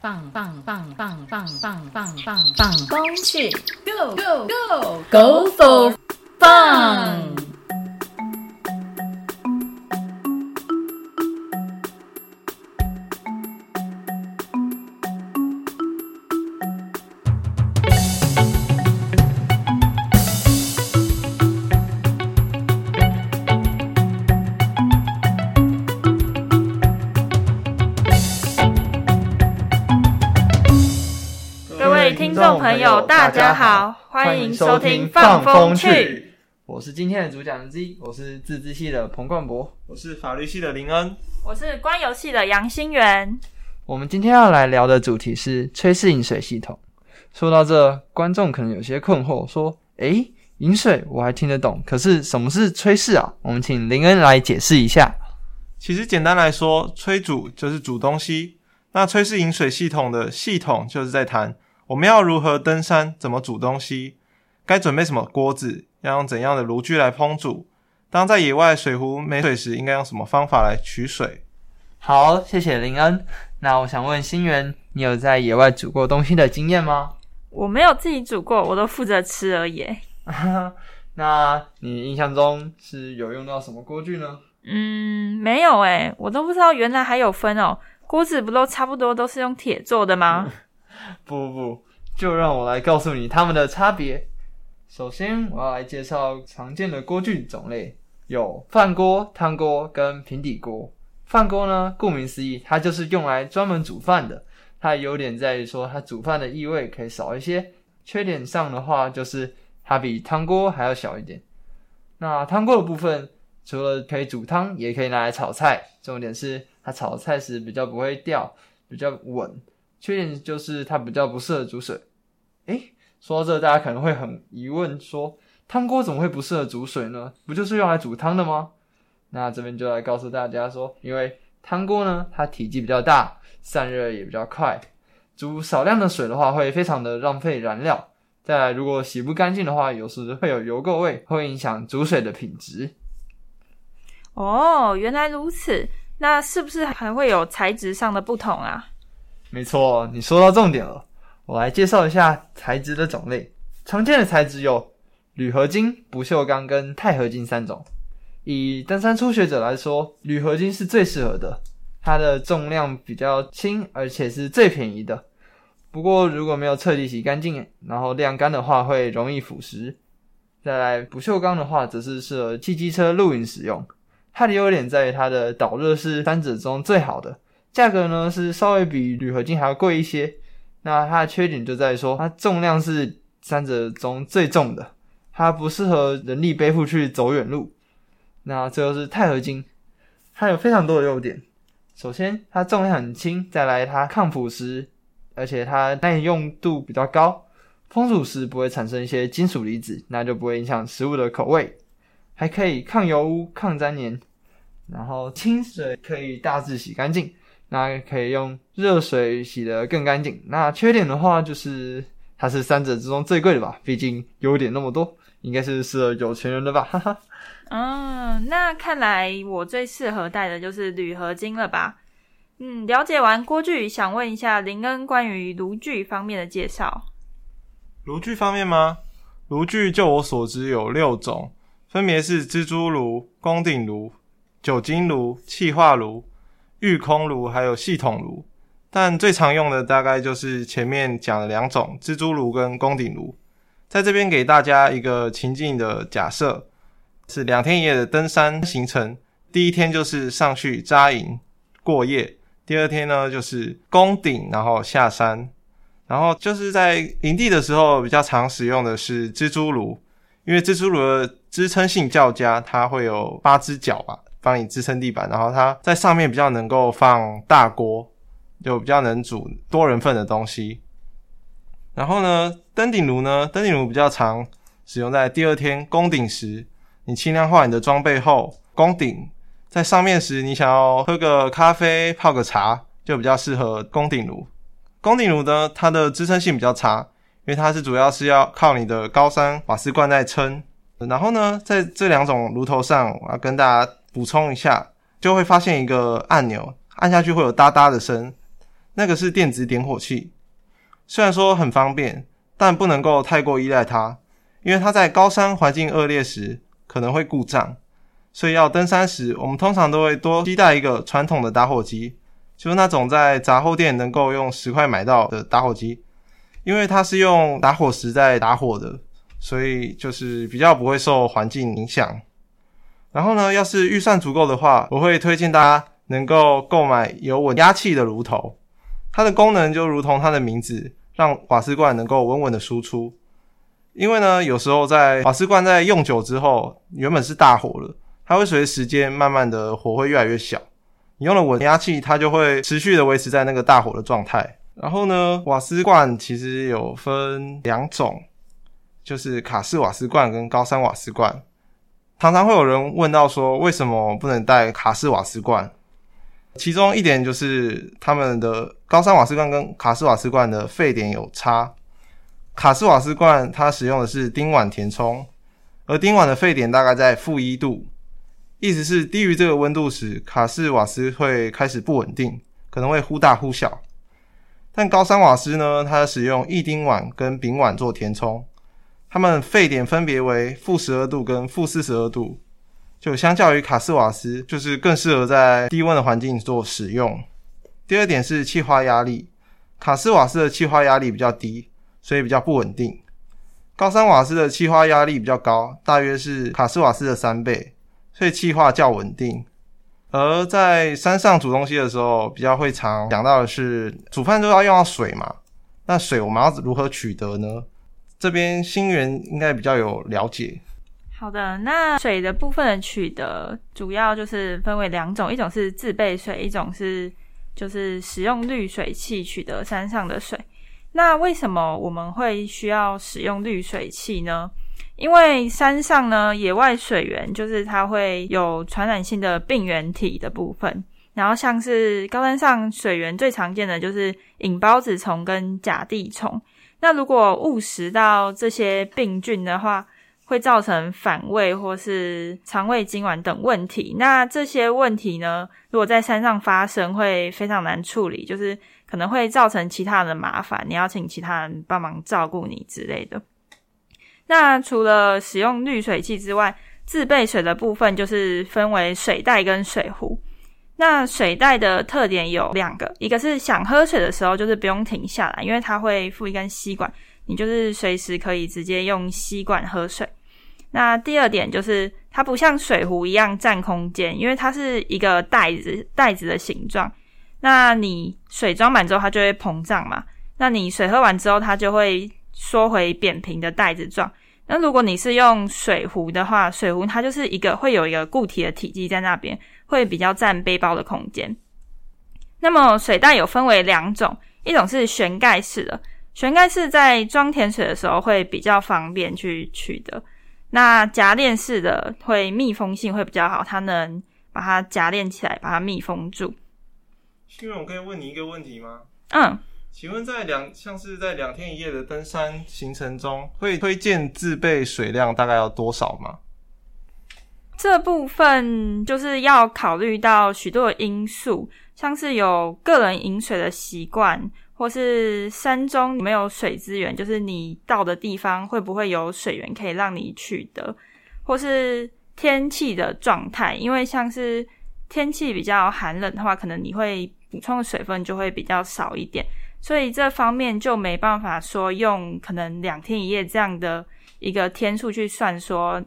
棒棒棒棒棒棒棒棒棒工具，Go Go Go Go for fun！友，大家好，欢迎收听《放风去》。我是今天的主讲人之一，我是自治系的彭冠博。我是法律系的林恩，我是关游戏的杨新元。我们今天要来聊的主题是炊事饮水系统。说到这，观众可能有些困惑，说：“诶，饮水我还听得懂，可是什么是炊事啊？”我们请林恩来解释一下。其实简单来说，炊煮就是煮东西，那炊事饮水系统的系统就是在谈我们要如何登山，怎么煮东西，该准备什么锅子，要用怎样的炉具来烹煮。当在野外水壶没水时，应该用什么方法来取水？好，谢谢林恩。那我想问新源，你有在野外煮过东西的经验吗？我没有自己煮过，我都负责吃而已。那你印象中是有用到什么锅具呢？嗯，没有诶，我都不知道原来还有分哦。锅子不都差不多都是用铁做的吗？不不不，就让我来告诉你它们的差别。首先，我要来介绍常见的锅具种类，有饭锅、汤锅跟平底锅。饭锅呢，顾名思义，它就是用来专门煮饭的。它的优点在于说，它煮饭的异味可以少一些；缺点上的话，就是它比汤锅还要小一点。那汤锅的部分，除了可以煮汤，也可以拿来炒菜。重点是它炒菜时比较不会掉，比较稳。缺点就是它比较不适合煮水。诶，说到这，大家可能会很疑问说，汤锅怎么会不适合煮水呢？不就是用来煮汤的吗？那这边就来告诉大家说，因为汤锅呢，它体积比较大，散热也比较快，煮少量的水的话，会非常的浪费燃料。再来，如果洗不干净的话，有时会有油垢味，会影响煮水的品质。哦，原来如此。那是不是还会有材质上的不同啊？没错，你说到重点了。我来介绍一下材质的种类。常见的材质有铝合金、不锈钢跟钛合金三种。以登山初学者来说，铝合金是最适合的，它的重量比较轻，而且是最便宜的。不过如果没有彻底洗干净，然后晾干的话，会容易腐蚀。再来，不锈钢的话，则是适合汽机车露营使用。它的优点在于它的导热是三者中最好的，价格呢是稍微比铝合金还要贵一些。那它的缺点就在于说，它重量是三者中最重的，它不适合人力背负去走远路。那最后是钛合金，它有非常多的优点。首先，它重量很轻；再来，它抗腐蚀，而且它耐用度比较高。烹煮时不会产生一些金属离子，那就不会影响食物的口味。还可以抗油污、抗粘黏，然后清水可以大致洗干净。那可以用热水洗得更干净。那缺点的话，就是它是三者之中最贵的吧？毕竟优点那么多，应该是适合有钱人的吧？哈哈。嗯，那看来我最适合带的就是铝合金了吧？嗯，了解完锅具，想问一下林恩关于炉具方面的介绍。炉具方面吗？炉具就我所知有六种，分别是蜘蛛炉、宫顶炉、酒精炉、气化炉。预空炉还有系统炉，但最常用的大概就是前面讲的两种蜘蛛炉跟宫顶炉。在这边给大家一个情境的假设，是两天一夜的登山行程。第一天就是上去扎营过夜，第二天呢就是攻顶，然后下山。然后就是在营地的时候比较常使用的是蜘蛛炉，因为蜘蛛炉的支撑性较佳，它会有八只脚吧。帮你支撑地板，然后它在上面比较能够放大锅，就比较能煮多人份的东西。然后呢，登顶炉呢，登顶炉比较常使用在第二天攻顶时，你轻量化你的装备后，攻顶在上面时，你想要喝个咖啡、泡个茶，就比较适合攻顶炉。攻顶炉呢，它的支撑性比较差，因为它是主要是要靠你的高山瓦斯罐在撑。然后呢，在这两种炉头上，我要跟大家。补充一下，就会发现一个按钮，按下去会有哒哒的声。那个是电子点火器。虽然说很方便，但不能够太过依赖它，因为它在高山环境恶劣时可能会故障。所以要登山时，我们通常都会多携带一个传统的打火机，就是那种在杂货店能够用十块买到的打火机，因为它是用打火石在打火的，所以就是比较不会受环境影响。然后呢，要是预算足够的话，我会推荐大家能够购买有稳压器的炉头，它的功能就如同它的名字，让瓦斯罐能够稳稳的输出。因为呢，有时候在瓦斯罐在用久之后，原本是大火了。它会随时间慢慢的火会越来越小，你用了稳压器，它就会持续的维持在那个大火的状态。然后呢，瓦斯罐其实有分两种，就是卡式瓦斯罐跟高山瓦斯罐。常常会有人问到说，为什么不能带卡式瓦斯罐？其中一点就是他们的高山瓦斯罐跟卡式瓦斯罐的沸点有差。卡式瓦斯罐它使用的是丁烷填充，而丁烷的沸点大概在负一度。意思是低于这个温度时，卡式瓦斯会开始不稳定，可能会忽大忽小。但高山瓦斯呢，它使用异丁烷跟丙烷做填充，它们沸点分别为负十二度跟负四十二度，就相较于卡斯瓦斯，就是更适合在低温的环境做使用。第二点是气化压力，卡斯瓦斯的气化压力比较低，所以比较不稳定。高山瓦斯的气化压力比较高，大约是卡斯瓦斯的三倍。所以气化较稳定，而在山上煮东西的时候，比较会常讲到的是，煮饭都要用到水嘛。那水我们要如何取得呢？这边新源应该比较有了解。好的，那水的部分的取得，主要就是分为两种，一种是自备水，一种是就是使用滤水器取得山上的水。那为什么我们会需要使用滤水器呢？因为山上呢，野外水源就是它会有传染性的病原体的部分，然后像是高山上水源最常见的就是引孢子虫跟甲地虫。那如果误食到这些病菌的话，会造成反胃或是肠胃痉挛等问题。那这些问题呢，如果在山上发生，会非常难处理，就是可能会造成其他人的麻烦，你要请其他人帮忙照顾你之类的。那除了使用滤水器之外，自备水的部分就是分为水袋跟水壶。那水袋的特点有两个，一个是想喝水的时候就是不用停下来，因为它会附一根吸管，你就是随时可以直接用吸管喝水。那第二点就是它不像水壶一样占空间，因为它是一个袋子袋子的形状。那你水装满之后，它就会膨胀嘛。那你水喝完之后，它就会。缩回扁平的袋子状。那如果你是用水壶的话，水壶它就是一个会有一个固体的体积在那边，会比较占背包的空间。那么水袋有分为两种，一种是旋盖式的，旋盖式在装甜水的时候会比较方便去取得。那夹链式的会密封性会比较好，它能把它夹链起来，把它密封住。新荣，我可以问你一个问题吗？嗯。请问在两像是在两天一夜的登山行程中，会推荐自备水量大概要多少吗？这部分就是要考虑到许多因素，像是有个人饮水的习惯，或是山中没有水资源，就是你到的地方会不会有水源可以让你取得，或是天气的状态，因为像是天气比较寒冷的话，可能你会补充的水分就会比较少一点。所以这方面就没办法说用可能两天一夜这样的一个天数去算说，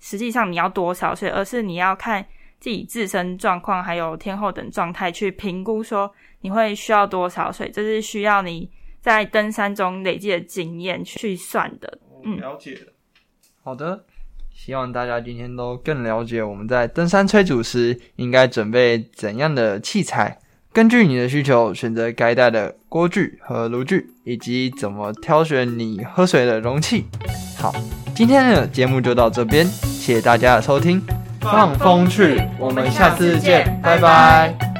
实际上你要多少水，而是你要看自己自身状况还有天候等状态去评估说你会需要多少水，这是需要你在登山中累积的经验去算的。嗯，了解好的，希望大家今天都更了解我们在登山催煮时应该准备怎样的器材。根据你的需求，选择该带的锅具和炉具，以及怎么挑选你喝水的容器。好，今天的节目就到这边，谢谢大家的收听，放风去，我们下次见，拜拜。